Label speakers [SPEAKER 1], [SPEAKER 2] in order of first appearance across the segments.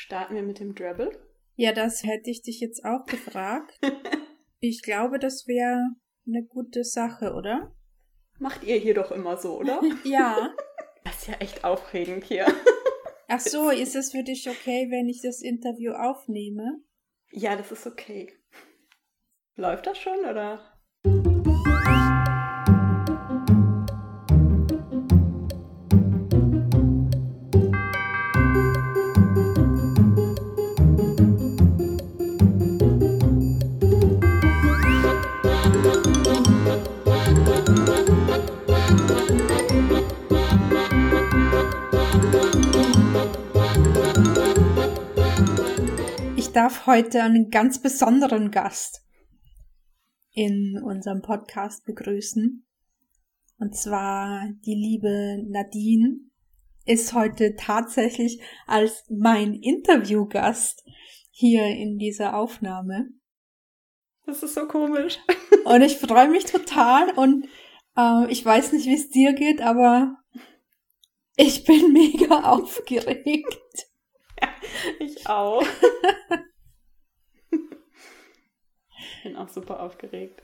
[SPEAKER 1] Starten wir mit dem Drabble?
[SPEAKER 2] Ja, das hätte ich dich jetzt auch gefragt. ich glaube, das wäre eine gute Sache, oder?
[SPEAKER 1] Macht ihr hier doch immer so, oder?
[SPEAKER 2] ja.
[SPEAKER 1] Das ist ja echt aufregend hier.
[SPEAKER 2] Ach so, ist es für dich okay, wenn ich das Interview aufnehme?
[SPEAKER 1] Ja, das ist okay. Läuft das schon, oder?
[SPEAKER 2] Ich darf heute einen ganz besonderen Gast in unserem Podcast begrüßen. Und zwar die liebe Nadine ist heute tatsächlich als mein Interviewgast hier in dieser Aufnahme.
[SPEAKER 1] Das ist so komisch.
[SPEAKER 2] Und ich freue mich total und äh, ich weiß nicht, wie es dir geht, aber ich bin mega aufgeregt.
[SPEAKER 1] Ja, ich auch. bin auch super aufgeregt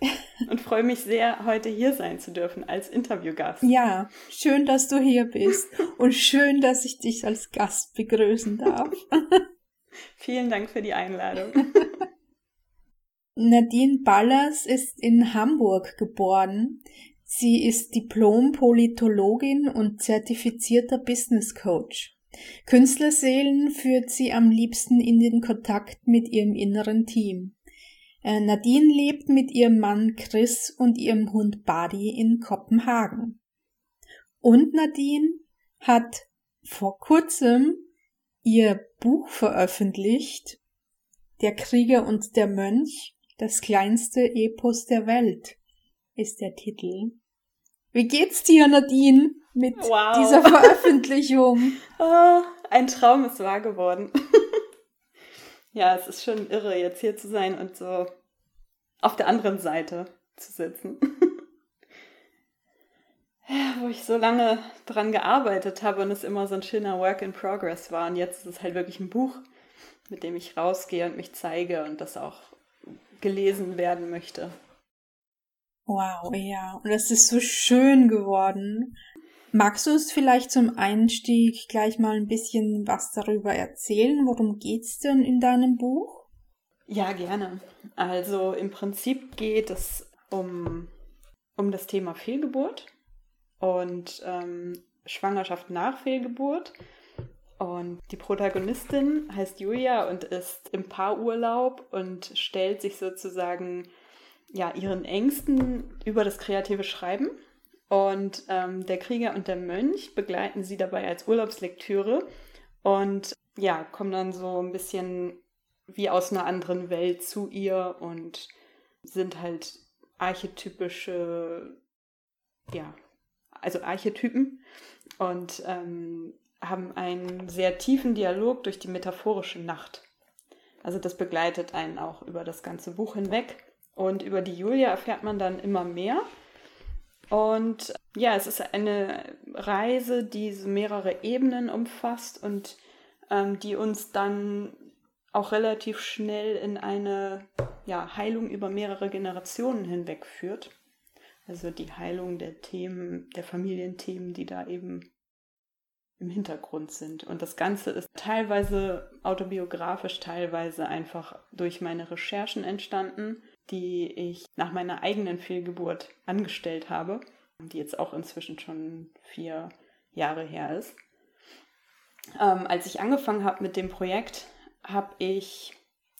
[SPEAKER 1] und freue mich sehr, heute hier sein zu dürfen als Interviewgast.
[SPEAKER 2] Ja, schön, dass du hier bist und schön, dass ich dich als Gast begrüßen darf.
[SPEAKER 1] Vielen Dank für die Einladung.
[SPEAKER 2] Nadine Ballers ist in Hamburg geboren. Sie ist Diplom-Politologin und zertifizierter Business Coach. Künstlerseelen führt sie am liebsten in den Kontakt mit ihrem inneren Team. Äh, Nadine lebt mit ihrem Mann Chris und ihrem Hund Buddy in Kopenhagen. Und Nadine hat vor kurzem ihr Buch veröffentlicht, Der Krieger und der Mönch, das kleinste Epos der Welt, ist der Titel. Wie geht's dir, Nadine, mit wow. dieser Veröffentlichung?
[SPEAKER 1] oh, ein Traum ist wahr geworden. ja, es ist schon irre, jetzt hier zu sein und so auf der anderen Seite zu sitzen. ja, wo ich so lange dran gearbeitet habe und es immer so ein schöner Work in Progress war. Und jetzt ist es halt wirklich ein Buch, mit dem ich rausgehe und mich zeige und das auch gelesen werden möchte.
[SPEAKER 2] Wow, ja. Und es ist so schön geworden. Magst du es vielleicht zum Einstieg gleich mal ein bisschen was darüber erzählen? Worum geht's denn in deinem Buch?
[SPEAKER 1] Ja, gerne. Also im Prinzip geht es um, um das Thema Fehlgeburt und ähm, Schwangerschaft nach Fehlgeburt. Und die Protagonistin heißt Julia und ist im Paarurlaub und stellt sich sozusagen ja, ihren Ängsten über das kreative Schreiben und ähm, der Krieger und der Mönch begleiten sie dabei als Urlaubslektüre und ja, kommen dann so ein bisschen wie aus einer anderen Welt zu ihr und sind halt archetypische, ja, also Archetypen und ähm, haben einen sehr tiefen Dialog durch die metaphorische Nacht. Also das begleitet einen auch über das ganze Buch hinweg. Und über die Julia erfährt man dann immer mehr. Und ja, es ist eine Reise, die mehrere Ebenen umfasst und ähm, die uns dann auch relativ schnell in eine ja, Heilung über mehrere Generationen hinweg führt. Also die Heilung der Themen, der Familienthemen, die da eben im Hintergrund sind. Und das Ganze ist teilweise autobiografisch, teilweise einfach durch meine Recherchen entstanden die ich nach meiner eigenen Fehlgeburt angestellt habe, die jetzt auch inzwischen schon vier Jahre her ist. Ähm, als ich angefangen habe mit dem Projekt, habe ich,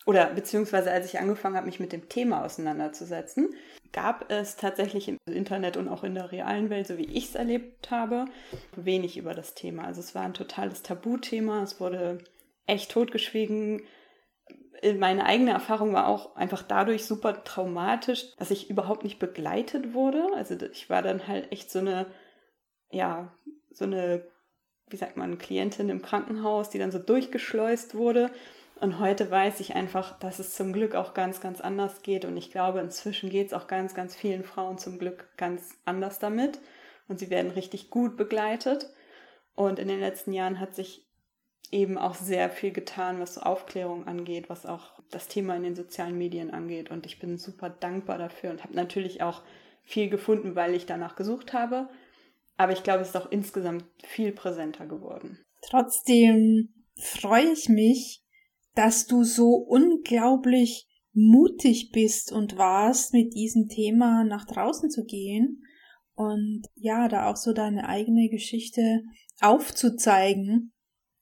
[SPEAKER 1] oder beziehungsweise als ich angefangen habe, mich mit dem Thema auseinanderzusetzen, gab es tatsächlich im Internet und auch in der realen Welt, so wie ich es erlebt habe, wenig über das Thema. Also es war ein totales Tabuthema, es wurde echt totgeschwiegen meine eigene Erfahrung war auch einfach dadurch super traumatisch, dass ich überhaupt nicht begleitet wurde. Also ich war dann halt echt so eine, ja, so eine, wie sagt man, Klientin im Krankenhaus, die dann so durchgeschleust wurde. Und heute weiß ich einfach, dass es zum Glück auch ganz, ganz anders geht. Und ich glaube, inzwischen geht es auch ganz, ganz vielen Frauen zum Glück ganz anders damit. Und sie werden richtig gut begleitet. Und in den letzten Jahren hat sich eben auch sehr viel getan, was so Aufklärung angeht, was auch das Thema in den sozialen Medien angeht. Und ich bin super dankbar dafür und habe natürlich auch viel gefunden, weil ich danach gesucht habe. Aber ich glaube, es ist auch insgesamt viel präsenter geworden.
[SPEAKER 2] Trotzdem freue ich mich, dass du so unglaublich mutig bist und warst, mit diesem Thema nach draußen zu gehen und ja, da auch so deine eigene Geschichte aufzuzeigen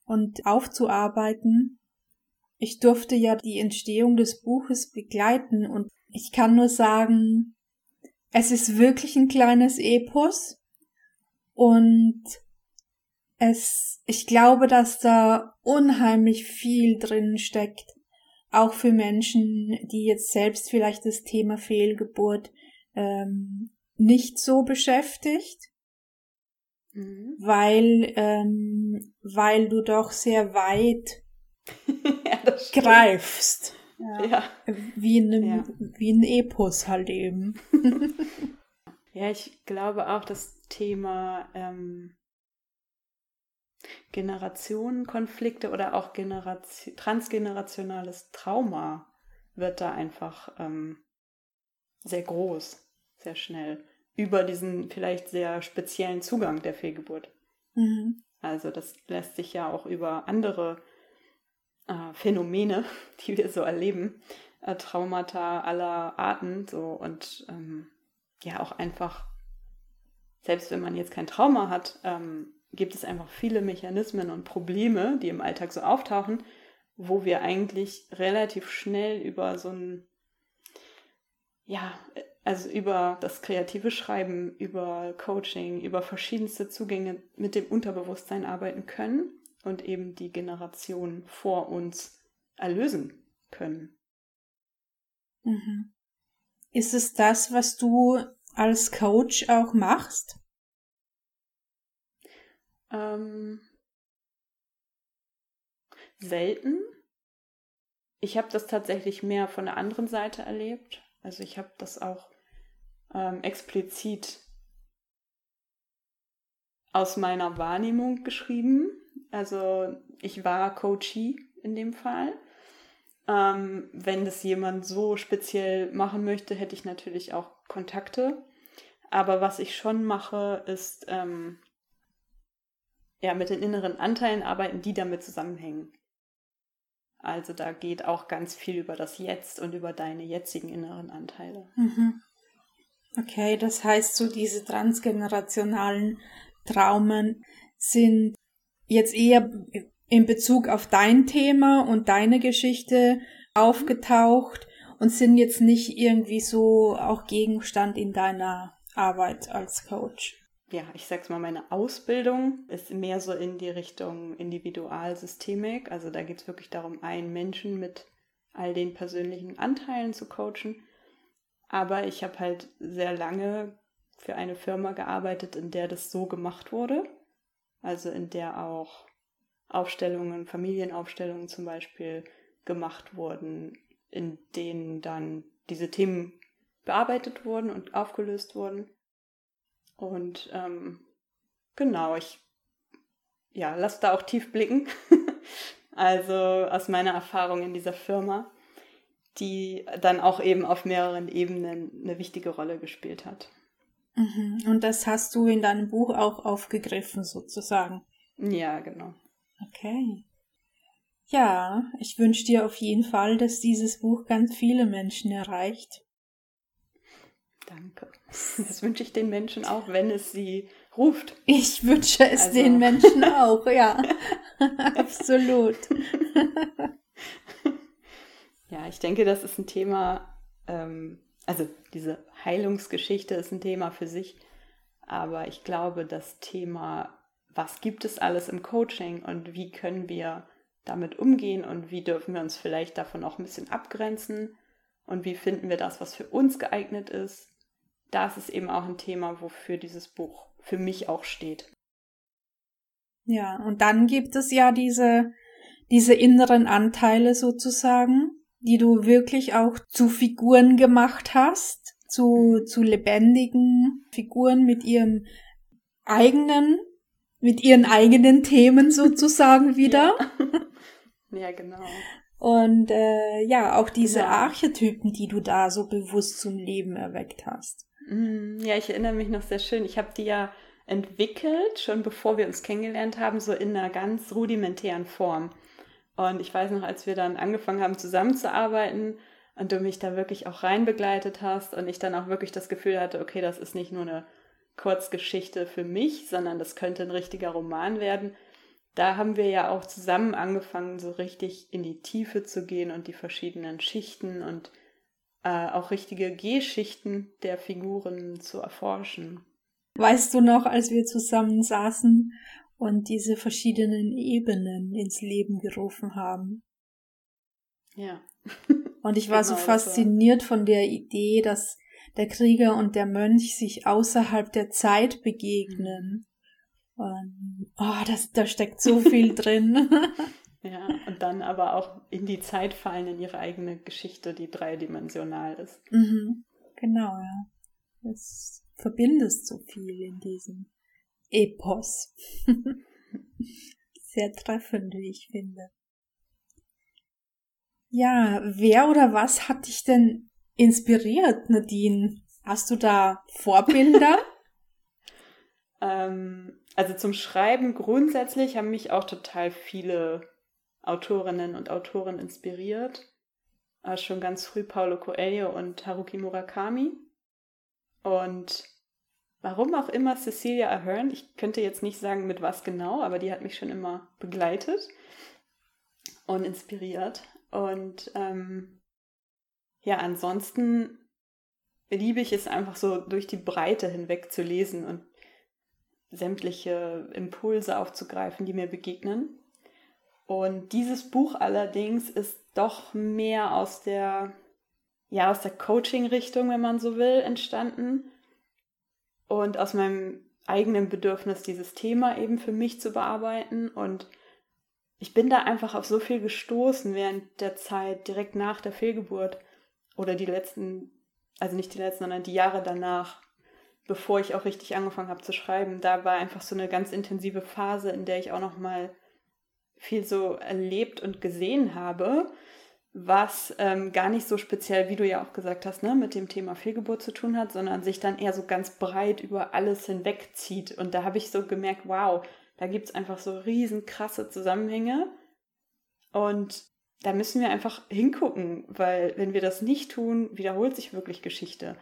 [SPEAKER 2] und aufzuarbeiten. Ich durfte ja die Entstehung des Buches begleiten und ich kann nur sagen, es ist wirklich ein kleines Epos und es, ich glaube, dass da unheimlich viel drin steckt, auch für Menschen, die jetzt selbst vielleicht das Thema Fehlgeburt ähm, nicht so beschäftigt, mhm. weil ähm, weil du doch sehr weit ja, greifst. Ja. ja. Wie, in einem, ja. wie ein Epos halt eben.
[SPEAKER 1] ja, ich glaube auch, das Thema ähm, Generationenkonflikte oder auch Generation, transgenerationales Trauma wird da einfach ähm, sehr groß, sehr schnell, über diesen vielleicht sehr speziellen Zugang der Fehlgeburt. Mhm. Also das lässt sich ja auch über andere äh, Phänomene, die wir so erleben, äh, Traumata aller Arten, so und ähm, ja auch einfach, selbst wenn man jetzt kein Trauma hat, ähm, gibt es einfach viele Mechanismen und Probleme, die im Alltag so auftauchen, wo wir eigentlich relativ schnell über so ein, ja, also über das kreative Schreiben, über Coaching, über verschiedenste Zugänge mit dem Unterbewusstsein arbeiten können und eben die Generation vor uns erlösen können.
[SPEAKER 2] Mhm. Ist es das, was du als Coach auch machst?
[SPEAKER 1] Ähm, selten. Ich habe das tatsächlich mehr von der anderen Seite erlebt. Also ich habe das auch ähm, explizit aus meiner Wahrnehmung geschrieben. Also ich war Coachee in dem Fall. Ähm, wenn das jemand so speziell machen möchte, hätte ich natürlich auch Kontakte. Aber was ich schon mache, ist ähm, ja, mit den inneren Anteilen arbeiten, die damit zusammenhängen. Also da geht auch ganz viel über das Jetzt und über deine jetzigen inneren Anteile.
[SPEAKER 2] Mhm. Okay, das heißt, so diese transgenerationalen Traumen sind jetzt eher in Bezug auf dein Thema und deine Geschichte aufgetaucht und sind jetzt nicht irgendwie so auch Gegenstand in deiner Arbeit als Coach
[SPEAKER 1] ja, ich sag's mal, meine Ausbildung ist mehr so in die Richtung Individualsystemik. Also da geht es wirklich darum, einen Menschen mit all den persönlichen Anteilen zu coachen. Aber ich habe halt sehr lange für eine Firma gearbeitet, in der das so gemacht wurde. Also in der auch Aufstellungen, Familienaufstellungen zum Beispiel gemacht wurden, in denen dann diese Themen bearbeitet wurden und aufgelöst wurden. Und ähm, genau, ich ja, lass da auch tief blicken. also aus meiner Erfahrung in dieser Firma, die dann auch eben auf mehreren Ebenen eine wichtige Rolle gespielt hat.
[SPEAKER 2] Mhm. Und das hast du in deinem Buch auch aufgegriffen, sozusagen.
[SPEAKER 1] Ja, genau.
[SPEAKER 2] Okay. Ja, ich wünsche dir auf jeden Fall, dass dieses Buch ganz viele Menschen erreicht.
[SPEAKER 1] Danke. Das wünsche ich den Menschen auch, wenn es sie ruft.
[SPEAKER 2] Ich wünsche es also. den Menschen auch, ja. Absolut.
[SPEAKER 1] ja, ich denke, das ist ein Thema, ähm, also diese Heilungsgeschichte ist ein Thema für sich, aber ich glaube, das Thema, was gibt es alles im Coaching und wie können wir damit umgehen und wie dürfen wir uns vielleicht davon auch ein bisschen abgrenzen und wie finden wir das, was für uns geeignet ist, das ist eben auch ein Thema, wofür dieses Buch für mich auch steht.
[SPEAKER 2] Ja, und dann gibt es ja diese, diese inneren Anteile sozusagen, die du wirklich auch zu Figuren gemacht hast, zu, zu lebendigen Figuren mit ihrem eigenen mit ihren eigenen Themen sozusagen wieder.
[SPEAKER 1] Ja, ja genau.
[SPEAKER 2] Und äh, ja, auch diese
[SPEAKER 1] Genau.
[SPEAKER 2] Archetypen, die du da so bewusst zum Leben erweckt hast.
[SPEAKER 1] Mm, Ja, ich erinnere mich noch sehr schön. Ich habe die ja entwickelt, schon bevor wir uns kennengelernt haben, so in einer ganz rudimentären Form. Und ich weiß noch, als wir dann angefangen haben zusammenzuarbeiten und du mich da wirklich auch rein begleitet hast und ich dann auch wirklich das Gefühl hatte, okay, das ist nicht nur eine Kurzgeschichte für mich, sondern das könnte ein richtiger Roman werden. Da haben wir ja auch zusammen angefangen, so richtig in die Tiefe zu gehen und die verschiedenen Schichten und äh, auch richtige G-Schichten der Figuren zu erforschen.
[SPEAKER 2] Weißt du noch, als wir zusammen saßen und diese verschiedenen Ebenen ins Leben gerufen haben?
[SPEAKER 1] Ja.
[SPEAKER 2] Und ich war so
[SPEAKER 1] Genau, war-
[SPEAKER 2] fasziniert von der Idee, dass der Krieger und der Mönch sich außerhalb der Zeit begegnen. Und, oh, das, da steckt so viel drin.
[SPEAKER 1] Ja, und dann aber auch in die Zeit fallen, in ihre eigene Geschichte, die dreidimensional ist.
[SPEAKER 2] mhm. Genau, ja. Es verbindest so viel in diesem Epos. Sehr treffend, wie ich finde. Ja, wer oder was hat dich denn inspiriert, Nadine? Hast du da Vorbilder?
[SPEAKER 1] Ähm, also zum Schreiben grundsätzlich haben mich auch total viele Autorinnen und Autoren inspiriert. Äh, schon ganz früh Paulo Coelho und Haruki Murakami. Und warum auch immer Cecilia Ahern, ich könnte jetzt nicht sagen mit was genau, aber die hat mich schon immer begleitet und inspiriert. Und ähm, ja, ansonsten liebe ich es einfach so durch die Breite hinweg zu lesen und sämtliche Impulse aufzugreifen, die mir begegnen. Und dieses Buch allerdings ist doch mehr aus der, ja, aus der Coaching-Richtung, wenn man so will, entstanden. Und aus meinem eigenen Bedürfnis, dieses Thema eben für mich zu bearbeiten. Und ich bin da einfach auf so viel gestoßen während der Zeit direkt nach der Fehlgeburt oder die letzten, also nicht die letzten, sondern die Jahre danach, bevor ich auch richtig angefangen habe zu schreiben. Da war einfach so eine ganz intensive Phase, in der ich auch noch mal viel so erlebt und gesehen habe, was ähm, gar nicht so speziell, wie du ja auch gesagt hast, ne, mit dem Thema Fehlgeburt zu tun hat, sondern sich dann eher so ganz breit über alles hinwegzieht. Und da habe ich so gemerkt, wow, da gibt es einfach so riesen krasse Zusammenhänge. Und da müssen wir einfach hingucken, weil wenn wir das nicht tun, wiederholt sich wirklich Geschichte.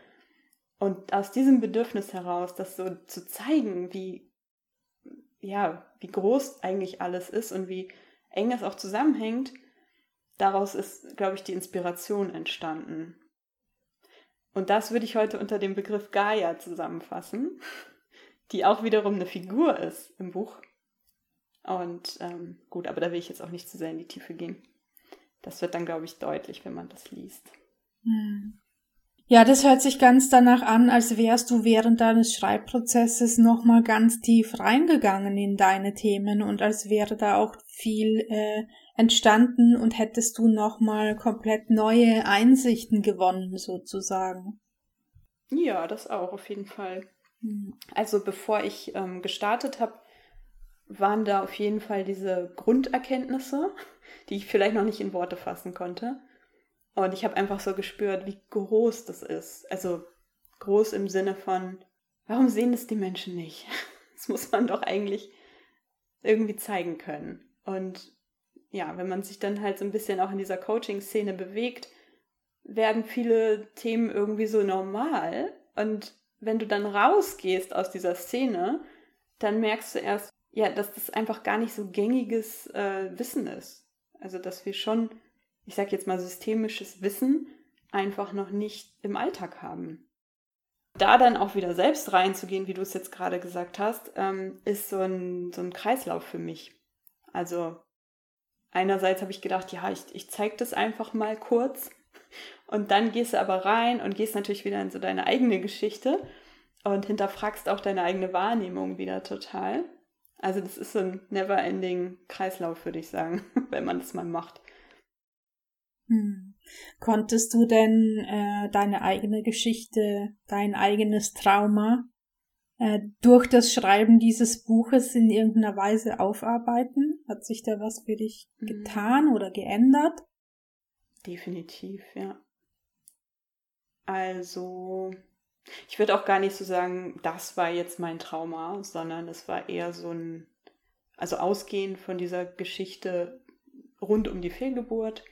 [SPEAKER 1] Und aus diesem Bedürfnis heraus, das so zu zeigen, wie, ja, wie groß eigentlich alles ist und wie eng es auch zusammenhängt, daraus ist, glaube ich, die Inspiration entstanden. Und das würde ich heute unter dem Begriff Gaia zusammenfassen, die auch wiederum eine Figur ist im Buch. Und ähm, gut, aber da will ich jetzt auch nicht zu sehr in die Tiefe gehen. Das wird dann, glaube ich, deutlich, wenn man das liest.
[SPEAKER 2] Hm. Ja, das hört sich ganz danach an, als wärst du während deines Schreibprozesses nochmal ganz tief reingegangen in deine Themen und als wäre da auch viel äh, entstanden und hättest du nochmal komplett neue Einsichten gewonnen, sozusagen.
[SPEAKER 1] Ja, das auch, auf jeden Fall.
[SPEAKER 2] Hm.
[SPEAKER 1] Also bevor ich ähm, gestartet habe, waren da auf jeden Fall diese Grunderkenntnisse, die ich vielleicht noch nicht in Worte fassen konnte. Und ich habe einfach so gespürt, wie groß das ist. Also groß im Sinne von, warum sehen das die Menschen nicht? Das muss man doch eigentlich irgendwie zeigen können. Und ja, wenn man sich dann halt so ein bisschen auch in dieser Coaching-Szene bewegt, werden viele Themen irgendwie so normal. Und wenn du dann rausgehst aus dieser Szene, dann merkst du erst, ja, dass das einfach gar nicht so gängiges äh, Wissen ist. Also, dass wir schon, ich sag jetzt mal, systemisches Wissen einfach noch nicht im Alltag haben. Da dann auch wieder selbst reinzugehen, wie du es jetzt gerade gesagt hast, ähm, ist so ein, so ein Kreislauf für mich. Also, einerseits habe ich gedacht, ja, ich, ich zeige das einfach mal kurz. Und dann gehst du aber rein und gehst natürlich wieder in so deine eigene Geschichte und hinterfragst auch deine eigene Wahrnehmung wieder total. Also das ist so ein never-ending Kreislauf, würde ich sagen, wenn man das mal macht.
[SPEAKER 2] Hm. Konntest du denn äh, deine eigene Geschichte, dein eigenes Trauma äh, durch das Schreiben dieses Buches in irgendeiner Weise aufarbeiten? Hat sich da was für dich mhm. getan oder geändert?
[SPEAKER 1] Definitiv, ja. Also, ich würde auch gar nicht so sagen, das war jetzt mein Trauma, sondern es war eher so ein, also ausgehend von dieser Geschichte rund um die Fehlgeburt.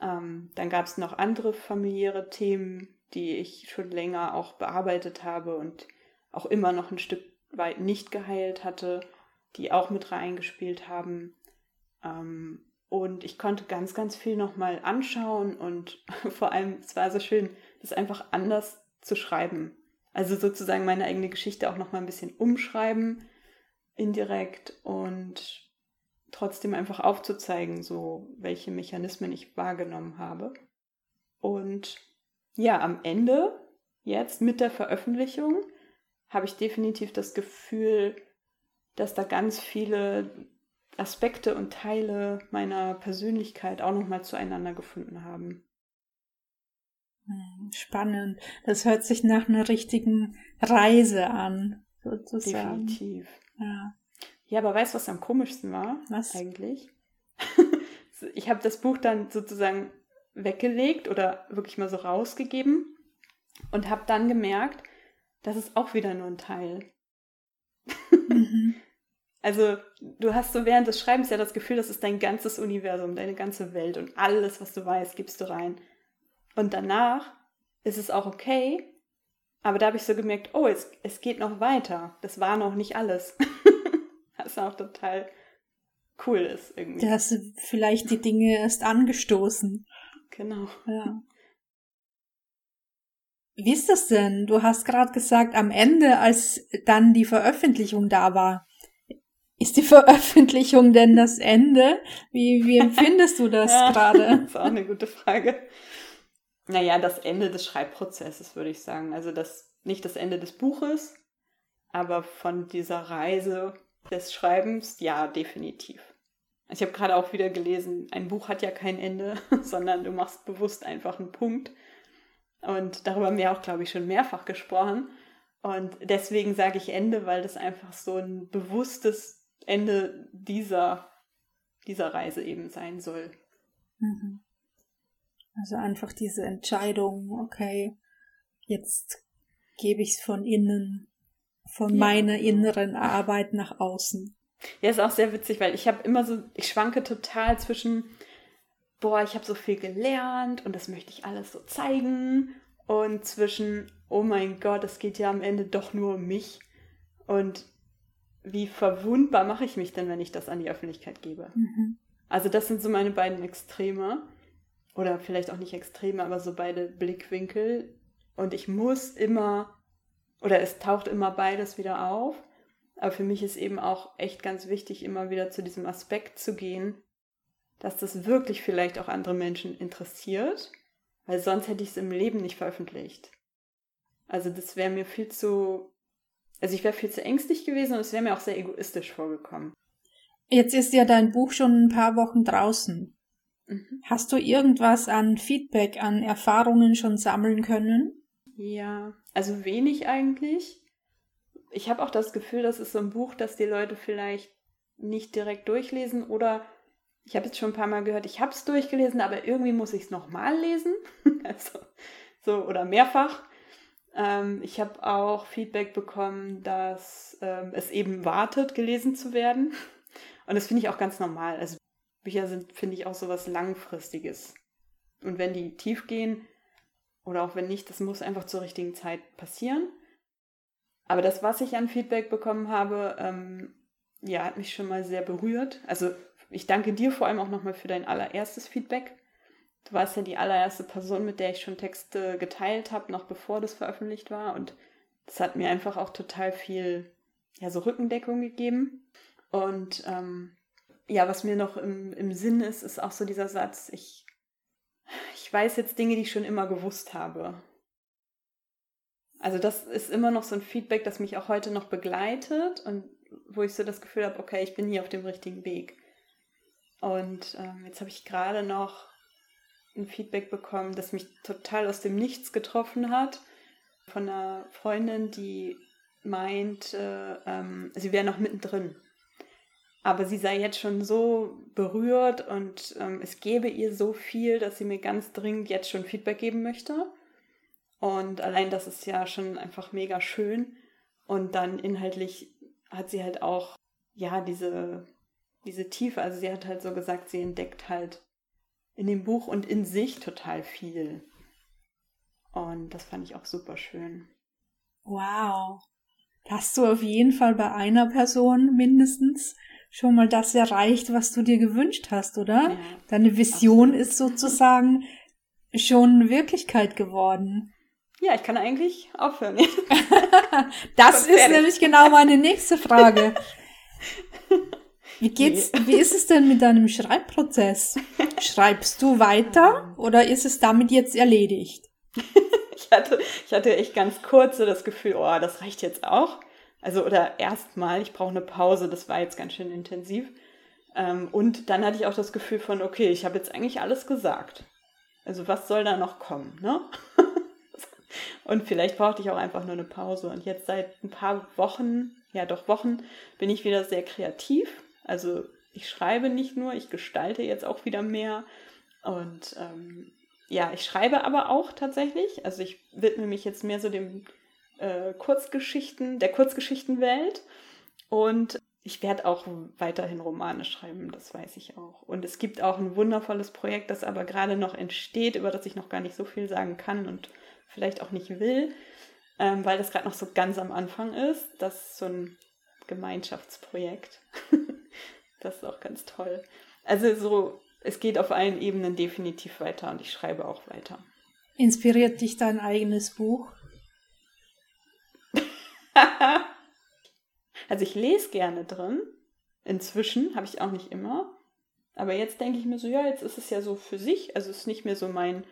[SPEAKER 1] Ähm, dann gab es noch andere familiäre Themen, die ich schon länger auch bearbeitet habe und auch immer noch ein Stück weit nicht geheilt hatte, die auch mit reingespielt haben. Ähm, und ich konnte ganz, ganz viel nochmal anschauen und vor allem, es war so schön, das einfach anders zu schreiben. Also sozusagen meine eigene Geschichte auch nochmal ein bisschen umschreiben, indirekt und trotzdem einfach aufzuzeigen, so welche Mechanismen ich wahrgenommen habe. Und ja, am Ende, jetzt mit der Veröffentlichung, habe ich definitiv das Gefühl, dass da ganz viele Aspekte und Teile meiner Persönlichkeit auch nochmal zueinander gefunden haben.
[SPEAKER 2] Hm, spannend. Das hört sich nach einer richtigen Reise an, sozusagen.
[SPEAKER 1] Definitiv. Ja. Ja, aber weißt du, was am komischsten war?
[SPEAKER 2] Was?
[SPEAKER 1] Eigentlich? ich habe das Buch dann sozusagen weggelegt oder wirklich mal so rausgegeben und habe dann gemerkt, das ist auch wieder nur ein Teil. Mhm. Also du hast so während des Schreibens ja das Gefühl, das ist dein ganzes Universum, deine ganze Welt und alles, was du weißt, gibst du rein. Und danach ist es auch okay, aber da habe ich so gemerkt, oh, es, es geht noch weiter. Das war noch nicht alles. Was auch total cool ist irgendwie.
[SPEAKER 2] Da hast du vielleicht die Dinge erst angestoßen.
[SPEAKER 1] Genau.
[SPEAKER 2] Ja. Wie ist das denn? Du hast gerade gesagt, am Ende, als dann die Veröffentlichung da war, ist die Veröffentlichung denn das Ende? Wie, wie empfindest du das ja, gerade?
[SPEAKER 1] Das ist auch eine gute Frage. Naja, das Ende des Schreibprozesses, würde ich sagen. Also das, nicht das Ende des Buches, aber von dieser Reise des Schreibens, ja, definitiv. Ich habe gerade auch wieder gelesen, ein Buch hat ja kein Ende, sondern du machst bewusst einfach einen Punkt. Und darüber haben wir auch, glaube ich, schon mehrfach gesprochen. Und deswegen sage ich Ende, weil das einfach so ein bewusstes Ende dieser, dieser Reise eben sein soll.
[SPEAKER 2] Mhm. Also einfach diese Entscheidung, okay, jetzt gebe ich es von innen von ja. meiner inneren Arbeit nach außen.
[SPEAKER 1] Ja, ist auch sehr witzig, weil ich habe immer so, ich schwanke total zwischen, boah, ich habe so viel gelernt und das möchte ich alles so zeigen und zwischen, oh mein Gott, es geht ja am Ende doch nur um mich und wie verwundbar mache ich mich denn, wenn ich das an die Öffentlichkeit gebe? Mhm. Also das sind so meine beiden Extreme oder vielleicht auch nicht Extreme, aber so beide Blickwinkel und ich muss immer oder es taucht immer beides wieder auf. Aber für mich ist eben auch echt ganz wichtig, immer wieder zu diesem Aspekt zu gehen, dass das wirklich vielleicht auch andere Menschen interessiert, weil sonst hätte ich es im Leben nicht veröffentlicht. Also das wäre mir viel zu, also ich wäre viel zu ängstlich gewesen und es wäre mir auch sehr egoistisch vorgekommen.
[SPEAKER 2] Jetzt ist ja dein Buch schon ein paar Wochen draußen. Mhm. Hast du irgendwas an Feedback, an Erfahrungen schon sammeln können?
[SPEAKER 1] Ja, also wenig eigentlich. Ich habe auch das Gefühl, das ist so ein Buch, das die Leute vielleicht nicht direkt durchlesen oder ich habe jetzt schon ein paar Mal gehört, ich habe es durchgelesen, aber irgendwie muss ich es nochmal lesen. also, so, oder mehrfach. Ähm, ich habe auch Feedback bekommen, dass ähm, es eben wartet, gelesen zu werden. Und das finde ich auch ganz normal. Also Bücher sind, finde ich, auch so was Langfristiges. Und wenn die tief gehen, oder auch wenn nicht, das muss einfach zur richtigen Zeit passieren. Aber das, was ich an Feedback bekommen habe, ähm, ja, hat mich schon mal sehr berührt. Also ich danke dir vor allem auch nochmal für dein allererstes Feedback. Du warst ja die allererste Person, mit der ich schon Texte geteilt habe, noch bevor das veröffentlicht war. Und das hat mir einfach auch total viel, ja, so Rückendeckung gegeben. Und ähm, ja, was mir noch im, im Sinn ist, ist auch so dieser Satz, ich ich weiß jetzt Dinge, die ich schon immer gewusst habe. Also das ist immer noch so ein Feedback, das mich auch heute noch begleitet und wo ich so das Gefühl habe, okay, ich bin hier auf dem richtigen Weg. Und ähm, jetzt habe ich gerade noch ein Feedback bekommen, das mich total aus dem Nichts getroffen hat. Von einer Freundin, die meinte, ähm, sie wäre noch mittendrin. Aber sie sei jetzt schon so berührt und ähm, es gebe ihr so viel, dass sie mir ganz dringend jetzt schon Feedback geben möchte. Und allein das ist ja schon einfach mega schön. Und dann inhaltlich hat sie halt auch, ja, diese, diese Tiefe. Also sie hat halt so gesagt, sie entdeckt halt in dem Buch und in sich total viel. Und das fand ich auch super schön.
[SPEAKER 2] Wow. Hast du auf jeden Fall bei einer Person mindestens schon mal das erreicht, was du dir gewünscht hast, oder? Ja, Deine Vision absolut. ist sozusagen schon Wirklichkeit geworden.
[SPEAKER 1] Ja, ich kann eigentlich aufhören.
[SPEAKER 2] das ist nämlich genau meine nächste Frage. Wie geht's, wie ist es denn mit deinem Schreibprozess? Schreibst du weiter oder ist es damit jetzt erledigt?
[SPEAKER 1] ich hatte, ich hatte echt ganz kurz so das Gefühl, oh, das reicht jetzt auch. Also, oder erstmal, ich brauche eine Pause, das war jetzt ganz schön intensiv. Ähm, und dann hatte ich auch das Gefühl von, okay, ich habe jetzt eigentlich alles gesagt. Also, was soll da noch kommen, ne? Und vielleicht brauchte ich auch einfach nur eine Pause. Und jetzt seit ein paar Wochen, ja doch Wochen, bin ich wieder sehr kreativ. Also ich schreibe nicht nur, ich gestalte jetzt auch wieder mehr. Und ähm, ja, ich schreibe aber auch tatsächlich. Also ich widme mich jetzt mehr so dem äh, Kurzgeschichten, der Kurzgeschichtenwelt. Und ich werde auch weiterhin Romane schreiben, das weiß ich auch. Und es gibt auch ein wundervolles Projekt, das aber gerade noch entsteht, über das ich noch gar nicht so viel sagen kann und vielleicht auch nicht will, ähm, weil das gerade noch so ganz am Anfang ist. Das ist so ein Gemeinschaftsprojekt. das ist auch ganz toll. Also so, es geht auf allen Ebenen definitiv weiter und ich schreibe auch weiter.
[SPEAKER 2] Inspiriert dich dein eigenes Buch?
[SPEAKER 1] also ich lese gerne drin. Inzwischen habe ich auch nicht immer. Aber jetzt denke ich mir so, ja, jetzt ist es ja so für sich. Also es ist nicht mehr so mein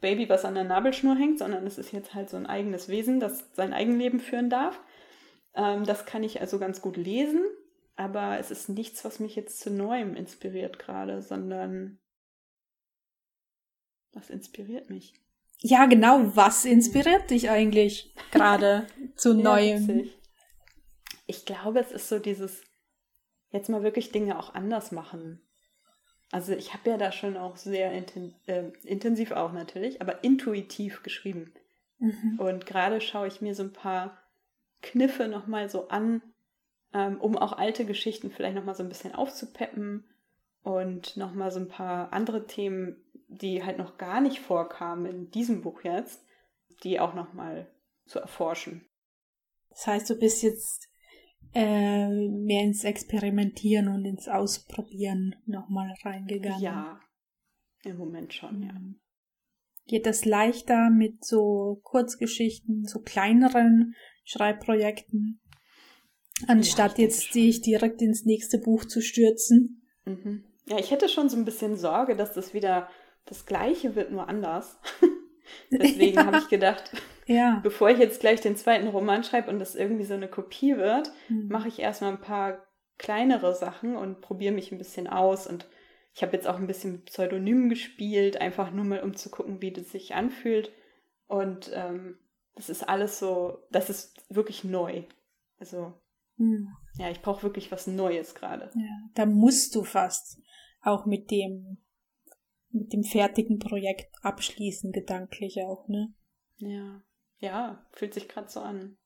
[SPEAKER 1] Baby, was an der Nabelschnur hängt, sondern es ist jetzt halt so ein eigenes Wesen, das sein Eigenleben führen darf. Ähm, das kann ich also ganz gut lesen, aber es ist nichts, was mich jetzt zu Neuem inspiriert gerade, sondern was inspiriert mich?
[SPEAKER 2] Ja, genau, was inspiriert dich eigentlich gerade zu Neuem? Ja,
[SPEAKER 1] ich glaube, es ist so dieses jetzt mal wirklich Dinge auch anders machen. Also ich habe ja da schon auch sehr inten äh, intensiv auch natürlich, aber intuitiv geschrieben. Mhm. Und gerade schaue ich mir so ein paar Kniffe nochmal so an, ähm, um auch alte Geschichten vielleicht nochmal so ein bisschen aufzupeppen und nochmal so ein paar andere Themen, die halt noch gar nicht vorkamen in diesem Buch jetzt, die auch nochmal zu erforschen.
[SPEAKER 2] Das heißt, du bist jetzt äh, mehr ins Experimentieren und ins Ausprobieren nochmal reingegangen.
[SPEAKER 1] Ja, im Moment schon, ja. Mhm.
[SPEAKER 2] Geht das leichter mit so Kurzgeschichten, so kleineren Schreibprojekten, anstatt ja, jetzt dich direkt ins nächste Buch zu stürzen?
[SPEAKER 1] Mhm. Ja, ich hätte schon so ein bisschen Sorge, dass das wieder das Gleiche wird, nur anders. Deswegen ja. habe ich gedacht, ja. bevor ich jetzt gleich den zweiten Roman schreibe und das irgendwie so eine Kopie wird, mhm. mache ich erstmal ein paar kleinere Sachen und probiere mich ein bisschen aus. Und ich habe jetzt auch ein bisschen mit Pseudonymen gespielt, einfach nur mal um zu gucken, wie das sich anfühlt. Und ähm, das ist alles so, das ist wirklich neu. Also. Ja, ich brauche wirklich was Neues gerade.
[SPEAKER 2] Ja, da musst du fast auch mit dem mit dem fertigen Projekt abschließen, gedanklich auch, ne?
[SPEAKER 1] Ja, ja, fühlt sich gerade so an.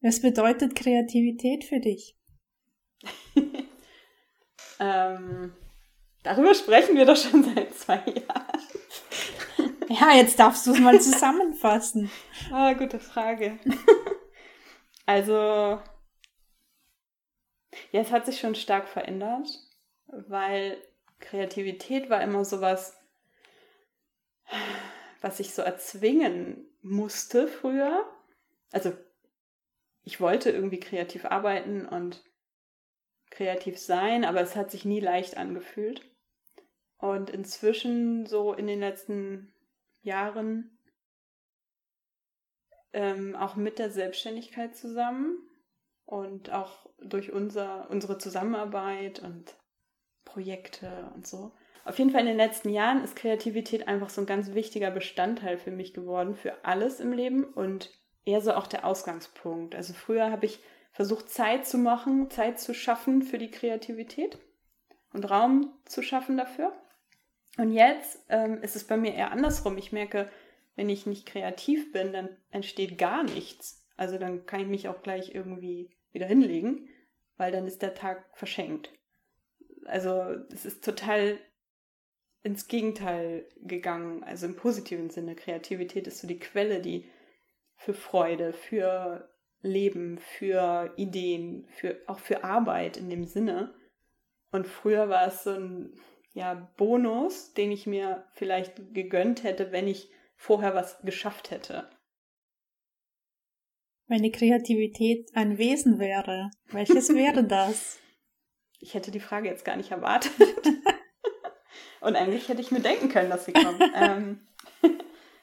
[SPEAKER 2] Was bedeutet Kreativität für dich?
[SPEAKER 1] ähm, darüber sprechen wir doch schon seit zwei Jahren.
[SPEAKER 2] Ja, jetzt darfst du es mal zusammenfassen.
[SPEAKER 1] ah, gute Frage. also, ja, es hat sich schon stark verändert, weil Kreativität war immer sowas, was ich so erzwingen musste früher. Also ich wollte irgendwie kreativ arbeiten und kreativ sein, aber es hat sich nie leicht angefühlt. Und inzwischen, so in den letzten Jahren, ähm, auch mit der Selbstständigkeit zusammen, und auch durch unser, unsere Zusammenarbeit und Projekte und so, Auf jeden Fall in den letzten Jahren ist Kreativität einfach so ein ganz wichtiger Bestandteil für mich geworden, für alles im Leben und eher so auch der Ausgangspunkt. Also früher habe ich versucht, Zeit zu machen, Zeit zu schaffen für die Kreativität und Raum zu schaffen dafür. Und jetzt ähm, ist es bei mir eher andersrum. Ich merke, wenn ich nicht kreativ bin, dann entsteht gar nichts. Also dann kann ich mich auch gleich irgendwie wieder hinlegen, weil dann ist der Tag verschenkt. Also es ist total ins Gegenteil gegangen, also im positiven Sinne. Kreativität ist so die Quelle, die für Freude, für Leben, für Ideen, für auch für Arbeit in dem Sinne. Und früher war es so ein ja, Bonus, den ich mir vielleicht gegönnt hätte, wenn ich vorher was geschafft hätte.
[SPEAKER 2] Wenn die Kreativität ein Wesen wäre, welches wäre das?
[SPEAKER 1] Ich hätte die Frage jetzt gar nicht erwartet. und eigentlich hätte ich mir denken können, dass sie kommt. ähm,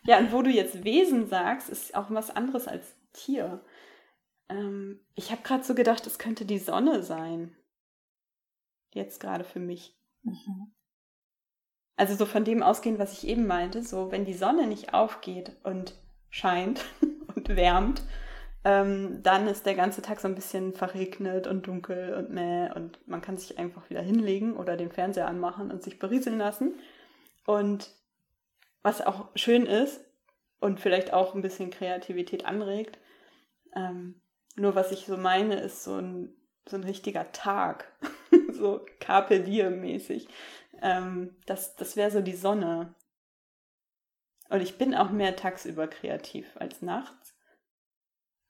[SPEAKER 1] ja, und wo du jetzt Wesen sagst, ist auch was anderes als Tier. Ähm, ich habe gerade so gedacht, es könnte die Sonne sein. Jetzt gerade für mich. Mhm. Also so von dem ausgehend, was ich eben meinte, so wenn die Sonne nicht aufgeht und scheint und wärmt, ähm, dann ist der ganze Tag so ein bisschen verregnet und dunkel und mäh und man kann sich einfach wieder hinlegen oder den Fernseher anmachen und sich berieseln lassen. Und was auch schön ist und vielleicht auch ein bisschen Kreativität anregt, ähm, nur was ich so meine, ist so ein, so ein richtiger Tag, so Carpe Diem mäßig. Ähm, das das wäre so die Sonne. Und ich bin auch mehr tagsüber kreativ als nachts.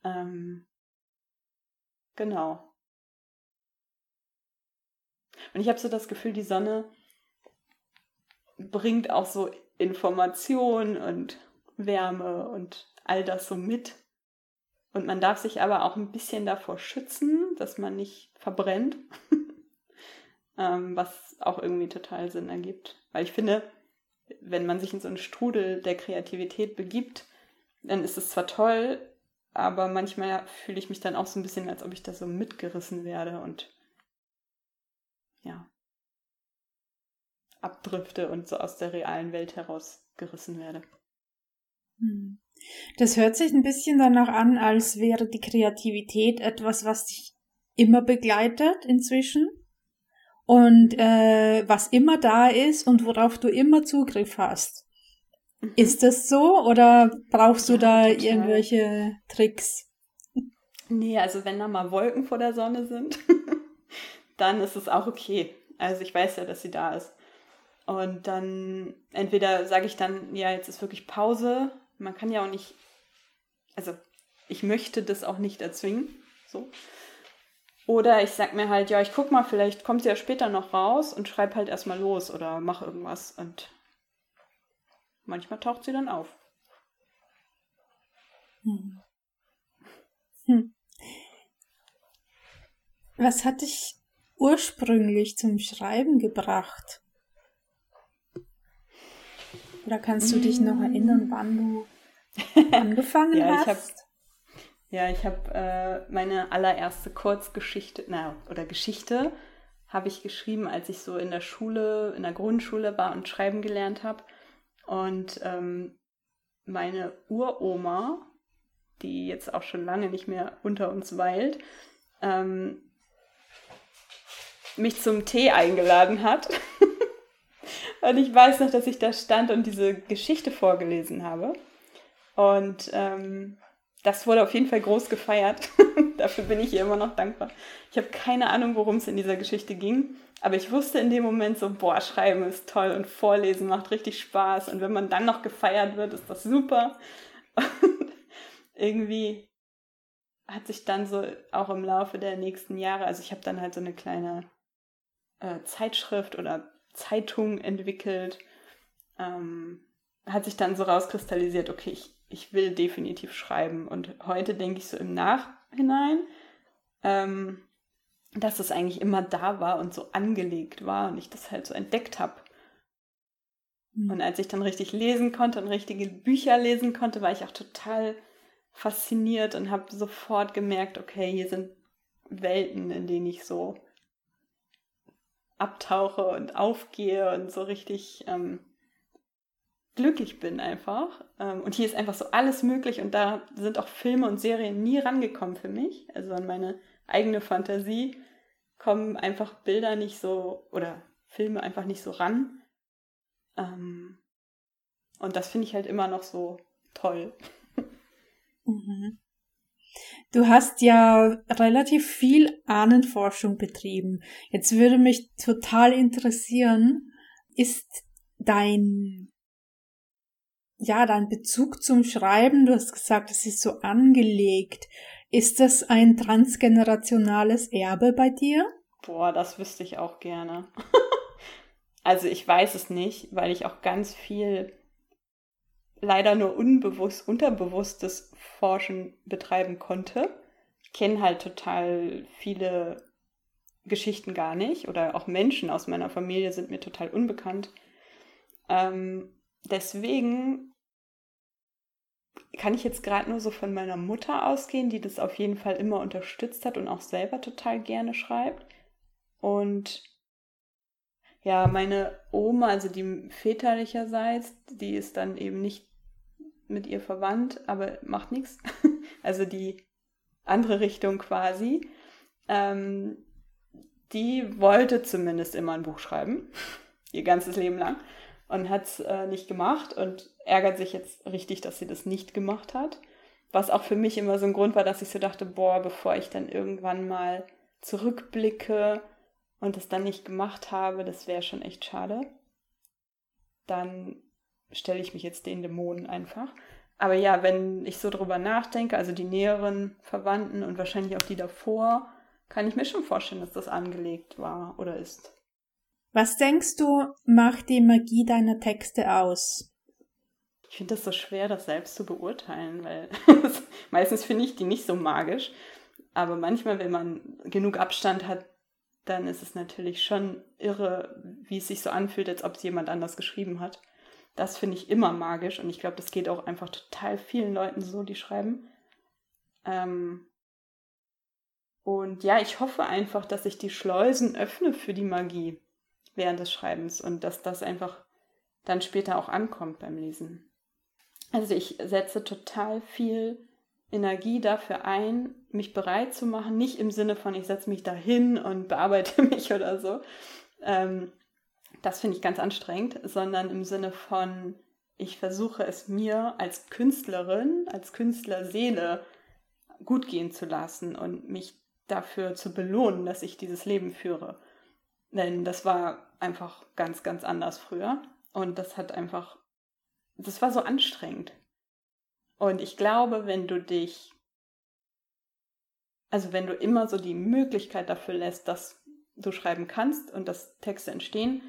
[SPEAKER 1] Ähm, genau. Und ich habe so das Gefühl, die Sonne bringt auch so Information und Wärme und all das so mit. Und man darf sich aber auch ein bisschen davor schützen, dass man nicht verbrennt, ähm, was auch irgendwie total Sinn ergibt. Weil ich finde, wenn man sich in so einen Strudel der Kreativität begibt, dann ist es zwar toll, aber manchmal fühle ich mich dann auch so ein bisschen, als ob ich da so mitgerissen werde und ja, abdrifte und so aus der realen Welt herausgerissen werde.
[SPEAKER 2] Hm. Das hört sich ein bisschen danach an, als wäre die Kreativität etwas, was dich immer begleitet inzwischen und äh, was immer da ist und worauf du immer Zugriff hast. Mhm. Ist das so oder brauchst du ja, da total. irgendwelche Tricks?
[SPEAKER 1] Nee, also wenn da mal Wolken vor der Sonne sind, dann ist es auch okay. Also ich weiß ja, dass sie da ist. Und dann entweder sage ich dann, ja, jetzt ist wirklich Pause. Man kann ja auch nicht, also ich möchte das auch nicht erzwingen. So. Oder ich sag mir halt, ja, ich guck mal, vielleicht kommt sie ja später noch raus und schreib halt erstmal los oder mach irgendwas. Und manchmal taucht sie dann auf.
[SPEAKER 2] Hm. Hm. Was hat dich ursprünglich zum Schreiben gebracht? Oder kannst du dich noch erinnern, wann du angefangen ja, hast?
[SPEAKER 1] Ja, ich habe äh, meine allererste Kurzgeschichte, na, oder Geschichte habe ich geschrieben, als ich so in der Schule, in der Grundschule war und schreiben gelernt habe. Und ähm, meine Uroma, die jetzt auch schon lange nicht mehr unter uns weilt, ähm, mich zum Tee eingeladen hat. Und ich weiß noch, dass ich da stand und diese Geschichte vorgelesen habe. Und ähm, das wurde auf jeden Fall groß gefeiert. Dafür bin ich ihr immer noch dankbar. Ich habe keine Ahnung, worum es in dieser Geschichte ging. Aber ich wusste in dem Moment so, boah, schreiben ist toll und vorlesen macht richtig Spaß. Und wenn man dann noch gefeiert wird, ist das super. Und irgendwie hat sich dann so auch im Laufe der nächsten Jahre, also ich habe dann halt so eine kleine äh, Zeitschrift oder Zeitung entwickelt. Ähm, hat sich dann so rauskristallisiert, okay, ich, ich will definitiv schreiben. Und heute denke ich so im Nachhinein, ähm, dass es eigentlich immer da war und so angelegt war und ich das halt so entdeckt habe. Mhm. Und als ich dann richtig lesen konnte und richtige Bücher lesen konnte, war ich auch total fasziniert und habe sofort gemerkt, okay, hier sind Welten, in denen ich so abtauche und aufgehe und so richtig ähm, glücklich bin einfach. Ähm, und hier ist einfach so alles möglich und da sind auch Filme und Serien nie rangekommen für mich. Also an meine eigene Fantasie kommen einfach Bilder nicht so oder Filme einfach nicht so ran. Ähm, und das finde ich halt immer noch so toll.
[SPEAKER 2] Mhm. Du hast ja relativ viel Ahnenforschung betrieben. Jetzt würde mich total interessieren, ist dein ja, dein Bezug zum Schreiben, du hast gesagt, es ist so angelegt. Ist das ein transgenerationales Erbe bei dir?
[SPEAKER 1] Boah, das wüsste ich auch gerne. also ich weiß es nicht, weil ich auch ganz viel leider nur unbewusst, unterbewusstes Forschen betreiben konnte. Ich kenne halt total viele Geschichten gar nicht oder auch Menschen aus meiner Familie sind mir total unbekannt. Ähm, deswegen kann ich jetzt gerade nur so von meiner Mutter ausgehen, die das auf jeden Fall immer unterstützt hat und auch selber total gerne schreibt. Und ja, meine Oma, also die väterlicherseits, die ist dann eben nicht mit ihr verwandt, aber macht nichts. Also die andere Richtung quasi. Ähm, die wollte zumindest immer ein Buch schreiben, ihr ganzes Leben lang und hat es äh, nicht gemacht und ärgert sich jetzt richtig, dass sie das nicht gemacht hat. Was auch für mich immer so ein Grund war, dass ich so dachte, boah, bevor ich dann irgendwann mal zurückblicke und es dann nicht gemacht habe, das wäre schon echt schade. Dann stelle ich mich jetzt den Dämonen einfach. Aber ja, wenn ich so drüber nachdenke, also die näheren Verwandten und wahrscheinlich auch die davor, kann ich mir schon vorstellen, dass das angelegt war oder ist.
[SPEAKER 2] Was denkst du, macht die Magie deiner Texte aus?
[SPEAKER 1] Ich finde das so schwer, das selbst zu beurteilen, weil meistens finde ich die nicht so magisch. Aber manchmal, wenn man genug Abstand hat, dann ist es natürlich schon irre, wie es sich so anfühlt, als ob es jemand anders geschrieben hat. Das finde ich immer magisch und ich glaube, das geht auch einfach total vielen Leuten so, die schreiben. Ähm und ja, ich hoffe einfach, dass ich die Schleusen öffne für die Magie während des Schreibens und dass das einfach dann später auch ankommt beim Lesen. Also ich setze total viel Energie dafür ein, mich bereit zu machen, nicht im Sinne von, ich setze mich dahin und bearbeite mich oder so. Ähm, das finde ich ganz anstrengend, sondern im Sinne von, ich versuche es mir als Künstlerin, als Künstlerseele gut gehen zu lassen und mich dafür zu belohnen, dass ich dieses Leben führe. Denn das war einfach ganz, ganz anders früher. Und das hat einfach, das war so anstrengend. Und ich glaube, wenn du dich, also wenn du immer so die Möglichkeit dafür lässt, dass du schreiben kannst und dass Texte entstehen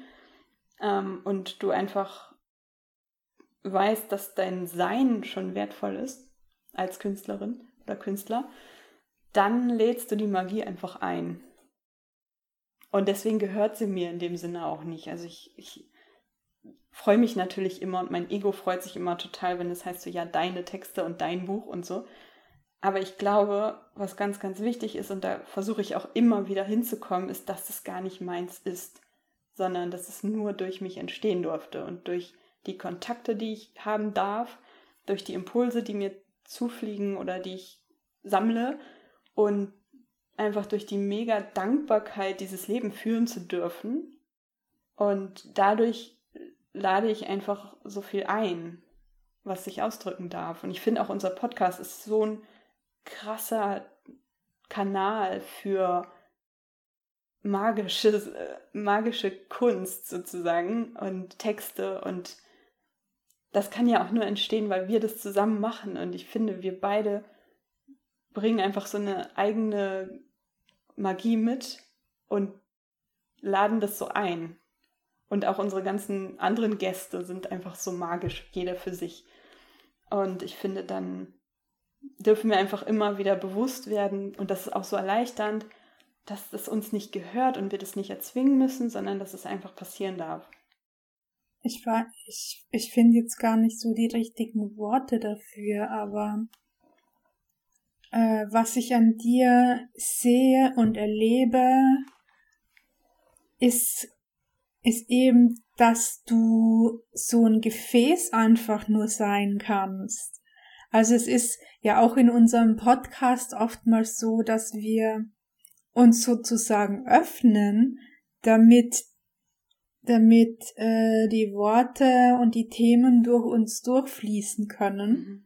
[SPEAKER 1] ähm, und du einfach weißt, dass dein Sein schon wertvoll ist als Künstlerin oder Künstler, dann lädst du die Magie einfach ein. Und deswegen gehört sie mir in dem Sinne auch nicht. Also ich, ich freue mich natürlich immer und mein Ego freut sich immer total, wenn es heißt so, ja, deine Texte und dein Buch und so. Aber ich glaube, was ganz, ganz wichtig ist, und da versuche ich auch immer wieder hinzukommen, ist, dass es gar nicht meins ist, sondern dass es nur durch mich entstehen durfte und durch die Kontakte, die ich haben darf, durch die Impulse, die mir zufliegen oder die ich sammle und einfach durch die mega Dankbarkeit, dieses Leben führen zu dürfen. Und dadurch lade ich einfach so viel ein, was sich ausdrücken darf. Und ich finde auch unser Podcast ist so ein krasser Kanal für magische, magische Kunst sozusagen und Texte und das kann ja auch nur entstehen, weil wir das zusammen machen. Und ich finde, wir beide bringen einfach so eine eigene Magie mit und laden das so ein. Und auch unsere ganzen anderen Gäste sind einfach so magisch, jeder für sich. Und ich finde, dann dürfen wir einfach immer wieder bewusst werden, und das ist auch so erleichternd, dass es uns nicht gehört und wir das nicht erzwingen müssen, sondern dass es einfach passieren darf.
[SPEAKER 2] Ich, ich, ich finde jetzt gar nicht so die richtigen Worte dafür, aber äh, was ich an dir sehe und erlebe, ist, ist eben, dass du so ein Gefäß einfach nur sein kannst. Also es ist ja auch in unserem Podcast oftmals so, dass wir uns sozusagen öffnen, damit damit äh, die Worte und die Themen durch uns durchfließen können. Mhm.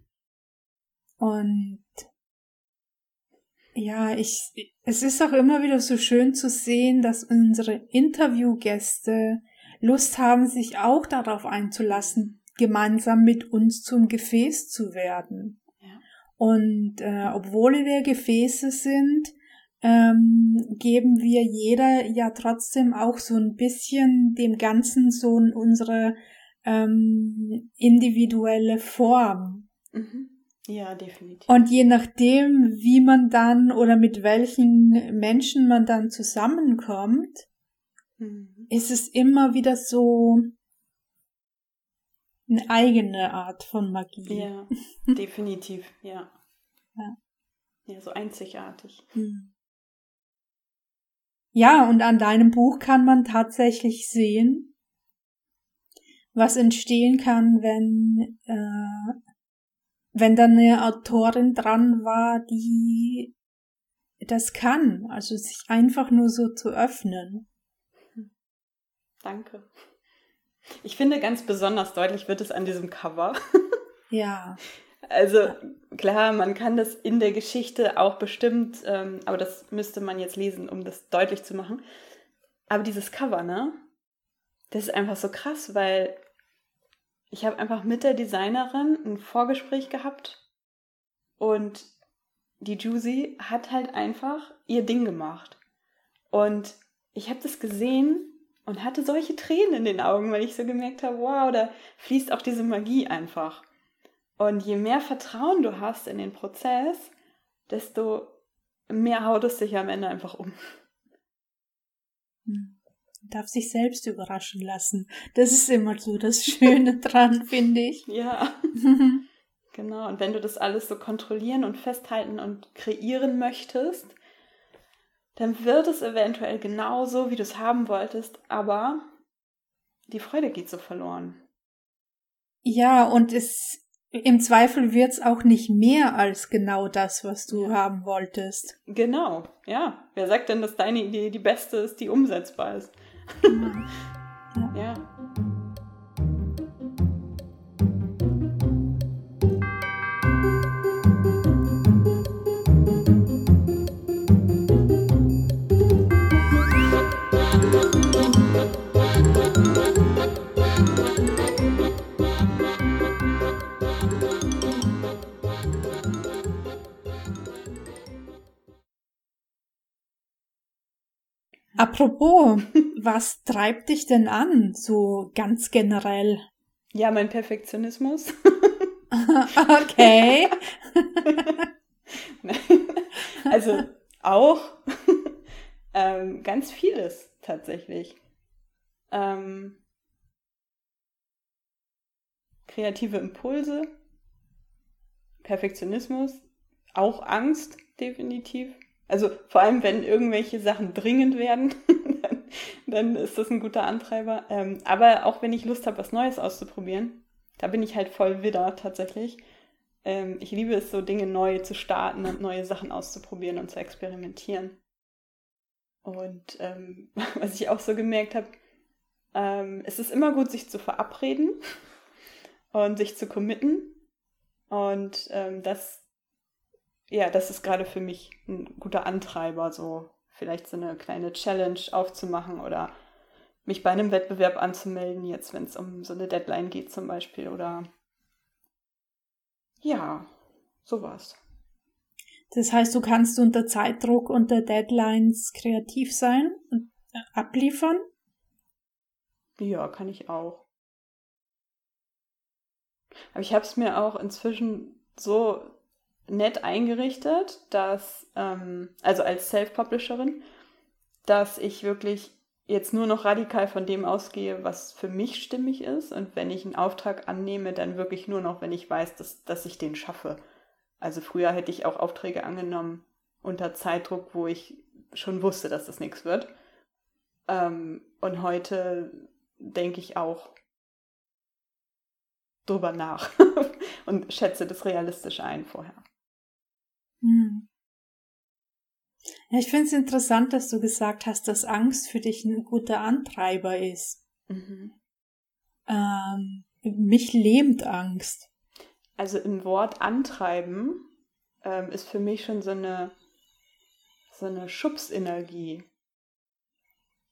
[SPEAKER 2] Und ja, ich, es ist auch immer wieder so schön zu sehen, dass unsere Interviewgäste Lust haben, sich auch darauf einzulassen, gemeinsam mit uns zum Gefäß zu werden. Ja. Und äh, obwohl wir Gefäße sind, ähm, geben wir jeder ja trotzdem auch so ein bisschen dem Ganzen so unsere ähm, individuelle Form.
[SPEAKER 1] Mhm. Ja, definitiv.
[SPEAKER 2] Und je nachdem, wie man dann oder mit welchen Menschen man dann zusammenkommt, mhm. ist es immer wieder so eine eigene Art von Magie.
[SPEAKER 1] Ja, definitiv, ja. ja. Ja, so einzigartig. Mhm.
[SPEAKER 2] Ja, und an deinem Buch kann man tatsächlich sehen, was entstehen kann, wenn, äh, wenn da eine Autorin dran war, die das kann, also sich einfach nur so zu öffnen.
[SPEAKER 1] Danke. Ich finde, ganz besonders deutlich wird es an diesem Cover.
[SPEAKER 2] Ja.
[SPEAKER 1] Also klar, man kann das in der Geschichte auch bestimmt, ähm, aber das müsste man jetzt lesen, um das deutlich zu machen. Aber dieses Cover, ne? Das ist einfach so krass, weil ich habe einfach mit der Designerin ein Vorgespräch gehabt und die Juicy hat halt einfach ihr Ding gemacht. Und ich habe das gesehen und hatte solche Tränen in den Augen, weil ich so gemerkt habe, wow, da fließt auch diese Magie einfach. Und je mehr Vertrauen du hast in den Prozess, desto mehr haut es dich am Ende einfach um.
[SPEAKER 2] Hm. Darf sich selbst überraschen lassen. Das ist immer so das Schöne dran, finde ich.
[SPEAKER 1] Ja. genau. Und wenn du das alles so kontrollieren und festhalten und kreieren möchtest, dann wird es eventuell genauso, wie du es haben wolltest, aber die Freude geht so verloren.
[SPEAKER 2] Ja, und es im Zweifel wird's auch nicht mehr als genau das, was du haben wolltest.
[SPEAKER 1] Genau, ja. Wer sagt denn, dass deine Idee die beste ist, die umsetzbar ist? 哎
[SPEAKER 2] Apropos, was treibt dich denn an, so ganz generell?
[SPEAKER 1] Ja, mein Perfektionismus.
[SPEAKER 2] okay.
[SPEAKER 1] also auch ähm, ganz vieles tatsächlich. Ähm, kreative Impulse, Perfektionismus, auch Angst definitiv. Also vor allem, wenn irgendwelche Sachen dringend werden, dann, dann, ist das ein guter Antreiber. Ähm, aber auch wenn ich Lust habe, was Neues auszuprobieren, da bin ich halt voll wieder tatsächlich. Ähm, ich liebe es, so Dinge neu zu starten und neue Sachen auszuprobieren und zu experimentieren. Und ähm, was ich auch so gemerkt habe, ähm, es ist immer gut, sich zu verabreden und sich zu committen. Und ähm, das ja, das ist gerade für mich ein guter Antreiber, so vielleicht so eine kleine Challenge aufzumachen oder mich bei einem Wettbewerb anzumelden, jetzt wenn es um so eine Deadline geht zum Beispiel oder ja, sowas.
[SPEAKER 2] Das heißt, du kannst unter Zeitdruck, unter Deadlines kreativ sein und abliefern?
[SPEAKER 1] Ja, kann ich auch. Aber ich habe es mir auch inzwischen so nett eingerichtet, dass, ähm, also als Self-Publisherin, dass ich wirklich jetzt nur noch radikal von dem ausgehe, was für mich stimmig ist. Und wenn ich einen Auftrag annehme, dann wirklich nur noch, wenn ich weiß, dass, dass ich den schaffe. Also früher hätte ich auch Aufträge angenommen unter Zeitdruck, wo ich schon wusste, dass das nichts wird. Ähm, und heute denke ich auch drüber nach und schätze das realistisch ein vorher.
[SPEAKER 2] Hm. Ja, ich finde es interessant, dass du gesagt hast, dass Angst für dich ein guter Antreiber ist. Mhm. Ähm, mich lähmt Angst.
[SPEAKER 1] Also im Wort antreiben ähm, ist für mich schon so eine, so eine Schubsenergie.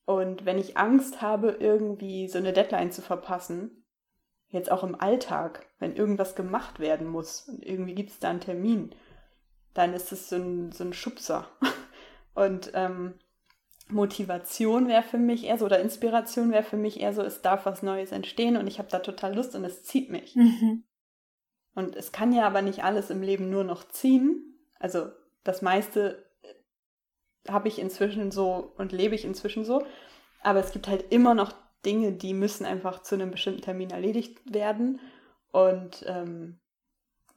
[SPEAKER 1] Und wenn ich Angst habe, irgendwie so eine Deadline zu verpassen, jetzt auch im Alltag, wenn irgendwas gemacht werden muss und irgendwie gibt es da einen Termin, dann ist es so ein, so ein Schubser. Und ähm, Motivation wäre für mich eher so, oder Inspiration wäre für mich eher so, es darf was Neues entstehen und ich habe da total Lust und es zieht mich. Mhm. Und es kann ja aber nicht alles im Leben nur noch ziehen. Also das meiste habe ich inzwischen so und lebe ich inzwischen so. Aber es gibt halt immer noch Dinge, die müssen einfach zu einem bestimmten Termin erledigt werden. Und, ähm,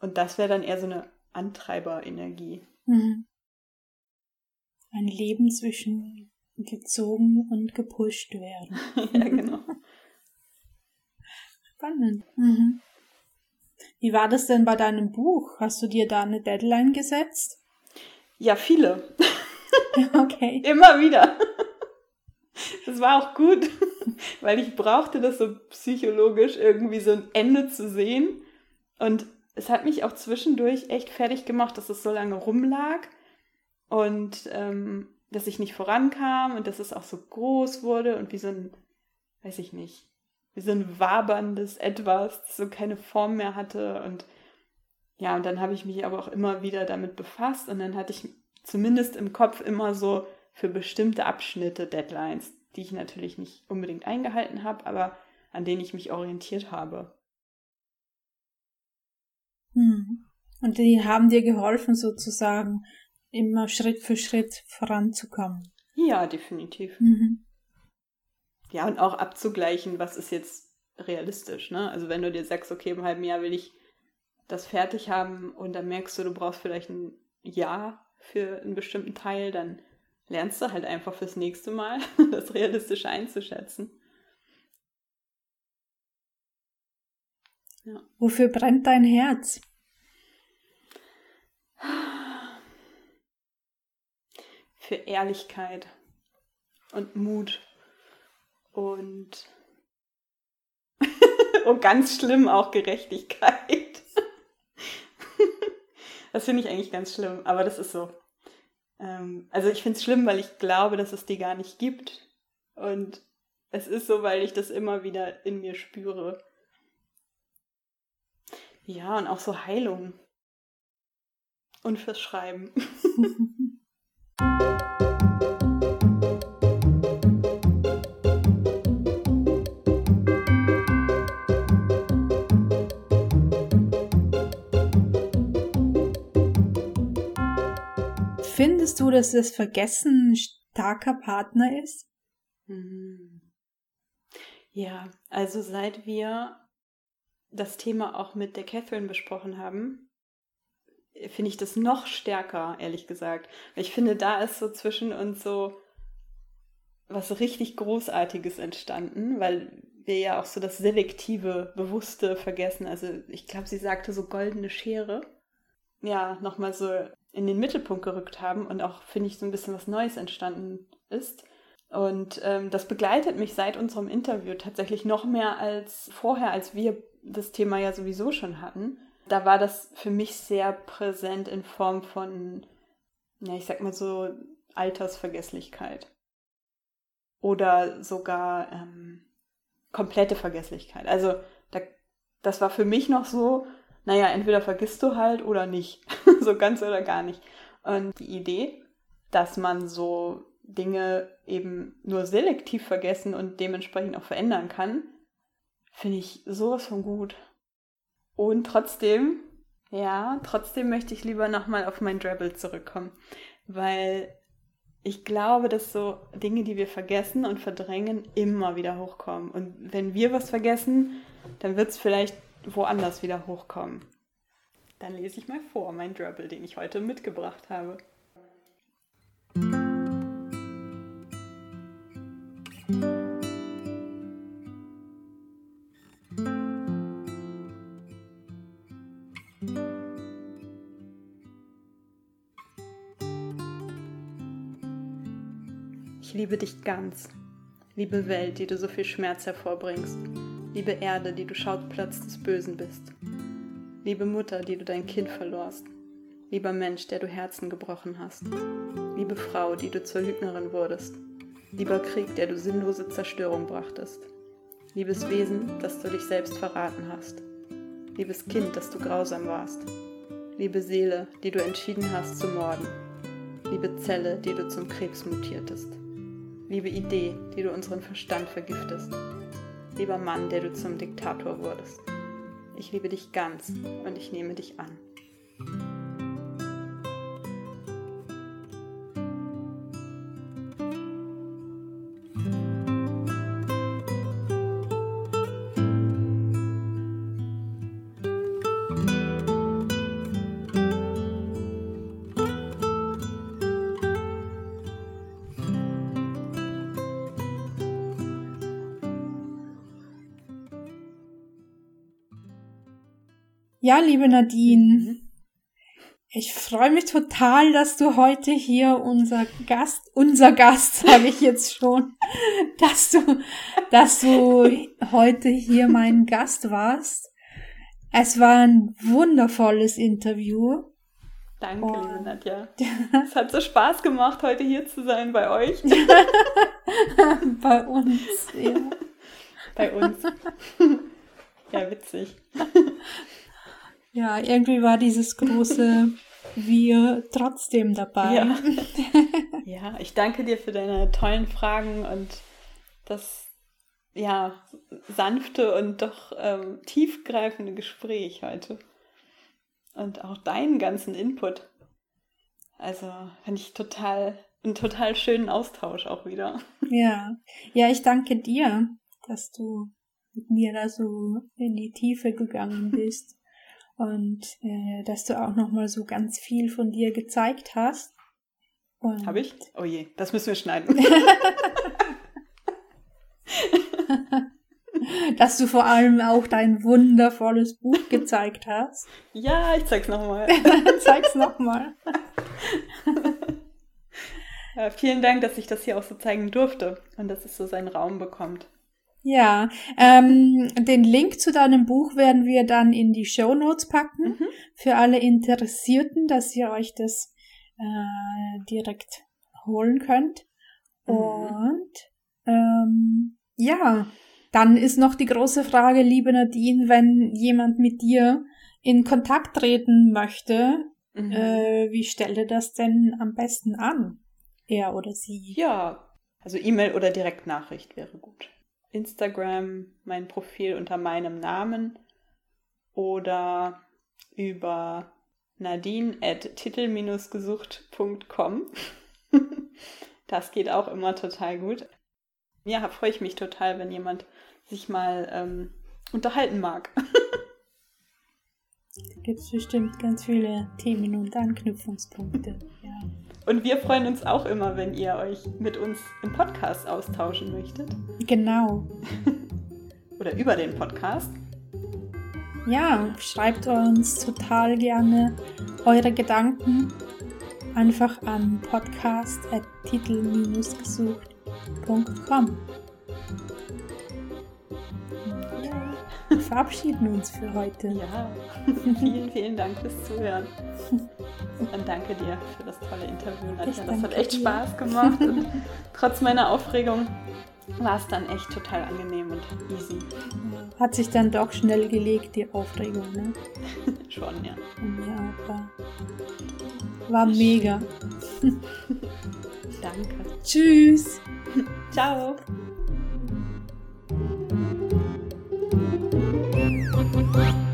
[SPEAKER 1] und das wäre dann eher so eine Antreiberenergie. Mhm.
[SPEAKER 2] Ein Leben zwischen gezogen und gepusht werden.
[SPEAKER 1] ja, genau.
[SPEAKER 2] Spannend. Mhm. Wie war das denn bei deinem Buch? Hast du dir da eine Deadline gesetzt?
[SPEAKER 1] Ja, viele.
[SPEAKER 2] Okay.
[SPEAKER 1] Immer wieder. Das war auch gut, weil ich brauchte das so psychologisch irgendwie so ein Ende zu sehen. Und es hat mich auch zwischendurch echt fertig gemacht, dass es so lange rumlag und ähm, dass ich nicht vorankam und dass es auch so groß wurde und wie so ein, weiß ich nicht, wie so ein waberndes Etwas, das so keine Form mehr hatte und ja, und dann habe ich mich aber auch immer wieder damit befasst und dann hatte ich zumindest im Kopf immer so für bestimmte Abschnitte Deadlines, die ich natürlich nicht unbedingt eingehalten habe, aber an denen ich mich orientiert habe.
[SPEAKER 2] Hm. Und die haben dir geholfen, sozusagen immer Schritt für Schritt voranzukommen.
[SPEAKER 1] Ja, definitiv. Mhm. Ja, und auch abzugleichen, was ist jetzt realistisch, ne? Also wenn du dir sagst, okay, im halben Jahr will ich das fertig haben und dann merkst du, du brauchst vielleicht ein Jahr für einen bestimmten Teil, dann lernst du halt einfach fürs nächste Mal das realistisch einzuschätzen.
[SPEAKER 2] Ja. Wofür brennt dein Herz?
[SPEAKER 1] Für Ehrlichkeit und Mut und und ganz schlimm auch Gerechtigkeit. das finde ich eigentlich ganz schlimm, aber das ist so. Ähm, also ich finde es schlimm, weil ich glaube, dass es die gar nicht gibt. Und es ist so, weil ich das immer wieder in mir spüre. Ja, und auch so Heilung. Und fürs Schreiben.
[SPEAKER 2] Findest du, dass das Vergessen ein starker Partner ist?
[SPEAKER 1] Mhm. Ja, also seit wir das Thema auch mit der Catherine besprochen haben, finde ich das noch stärker, ehrlich gesagt. Ich finde, da ist so zwischen uns so was richtig Großartiges entstanden, weil wir ja auch so das selektive, bewusste vergessen. Also ich glaube, sie sagte so goldene Schere. Ja, nochmal so in den Mittelpunkt gerückt haben und auch, finde ich, so ein bisschen was Neues entstanden ist. Und ähm, das begleitet mich seit unserem Interview tatsächlich noch mehr als vorher, als wir das Thema ja sowieso schon hatten. Da war das für mich sehr präsent in Form von, ja, ich sag mal so, Altersvergesslichkeit. Oder sogar ähm, komplette Vergesslichkeit. Also da, das war für mich noch so, naja, entweder vergisst du halt oder nicht. so ganz oder gar nicht. Und die Idee, dass man so Dinge eben nur selektiv vergessen und dementsprechend auch verändern kann, finde ich sowas von gut. Und trotzdem, ja, trotzdem möchte ich lieber nochmal auf mein Drabble zurückkommen, weil ich glaube, dass so Dinge, die wir vergessen und verdrängen, immer wieder hochkommen. Und wenn wir was vergessen, dann wird es vielleicht woanders wieder hochkommen. Dann lese ich mal vor, mein Drabble, den ich heute mitgebracht habe. Ich liebe dich ganz. Liebe Welt, die du so viel Schmerz hervorbringst. Liebe Erde, die du Schauplatz des Bösen bist. Liebe Mutter, die du dein Kind verlorst. Lieber Mensch, der du Herzen gebrochen hast. Liebe Frau, die du zur Lügnerin wurdest. Lieber Krieg, der du sinnlose Zerstörung brachtest. Liebes Wesen, dass du dich selbst verraten hast. Liebes Kind, dass du grausam warst. Liebe Seele, die du entschieden hast zu morden. Liebe Zelle, die du zum Krebs mutiertest. Liebe Idee, die du unseren Verstand vergiftest. Lieber Mann, der du zum Diktator wurdest. Ich liebe dich ganz und ich nehme dich an.
[SPEAKER 2] Ja, liebe Nadine, ich freue mich total, dass du heute hier unser Gast, unser Gast, sage ich jetzt schon, dass du, dass du heute hier mein Gast warst. Es war ein wundervolles Interview.
[SPEAKER 1] Danke, oh. liebe Nadja. Es hat so Spaß gemacht, heute hier zu sein bei euch.
[SPEAKER 2] bei uns, ja.
[SPEAKER 1] Bei uns. Ja, witzig.
[SPEAKER 2] Ja, irgendwie war dieses große Wir trotzdem dabei.
[SPEAKER 1] Ja. ja, ich danke dir für deine tollen Fragen und das ja sanfte und doch ähm, tiefgreifende Gespräch heute. Und auch deinen ganzen Input. Also finde ich total einen total schönen Austausch auch wieder.
[SPEAKER 2] Ja, ja, ich danke dir, dass du mit mir da so in die Tiefe gegangen bist und äh, dass du auch noch mal so ganz viel von dir gezeigt hast.
[SPEAKER 1] Habe ich? Oh je, das müssen wir schneiden.
[SPEAKER 2] dass du vor allem auch dein wundervolles Buch gezeigt hast.
[SPEAKER 1] Ja, ich zeig's nochmal.
[SPEAKER 2] zeig's nochmal.
[SPEAKER 1] Ja, vielen Dank, dass ich das hier auch so zeigen durfte und dass es so seinen Raum bekommt.
[SPEAKER 2] Ja, ähm, den Link zu deinem Buch werden wir dann in die Show Notes packen mhm. für alle Interessierten, dass ihr euch das äh, direkt holen könnt. Mhm. Und ähm, ja, dann ist noch die große Frage, liebe Nadine, wenn jemand mit dir in Kontakt treten möchte, mhm. äh, wie stelle das denn am besten an? Er oder sie?
[SPEAKER 1] Ja, also E-Mail oder Direktnachricht wäre gut. Instagram mein Profil unter meinem Namen oder über nadine at titel-gesucht.com. das geht auch immer total gut. Ja, freue ich mich total, wenn jemand sich mal ähm, unterhalten mag.
[SPEAKER 2] da gibt es bestimmt ganz viele Themen und Anknüpfungspunkte. Ja.
[SPEAKER 1] Und wir freuen uns auch immer, wenn ihr euch mit uns im Podcast austauschen möchtet.
[SPEAKER 2] Genau.
[SPEAKER 1] Oder über den Podcast.
[SPEAKER 2] Ja, schreibt uns total gerne eure Gedanken einfach an podcast.titel-gesucht.com. verabschieden uns für heute.
[SPEAKER 1] Ja, vielen, vielen Dank fürs Zuhören. Und danke dir für das tolle Interview, Nadja. Das hat echt dir. Spaß gemacht. Und trotz meiner Aufregung war es dann echt total angenehm und easy.
[SPEAKER 2] Hat sich dann doch schnell gelegt, die Aufregung, ne?
[SPEAKER 1] Schon, ja.
[SPEAKER 2] Ja, war, war mega.
[SPEAKER 1] danke.
[SPEAKER 2] Tschüss.
[SPEAKER 1] Ciao. Bye.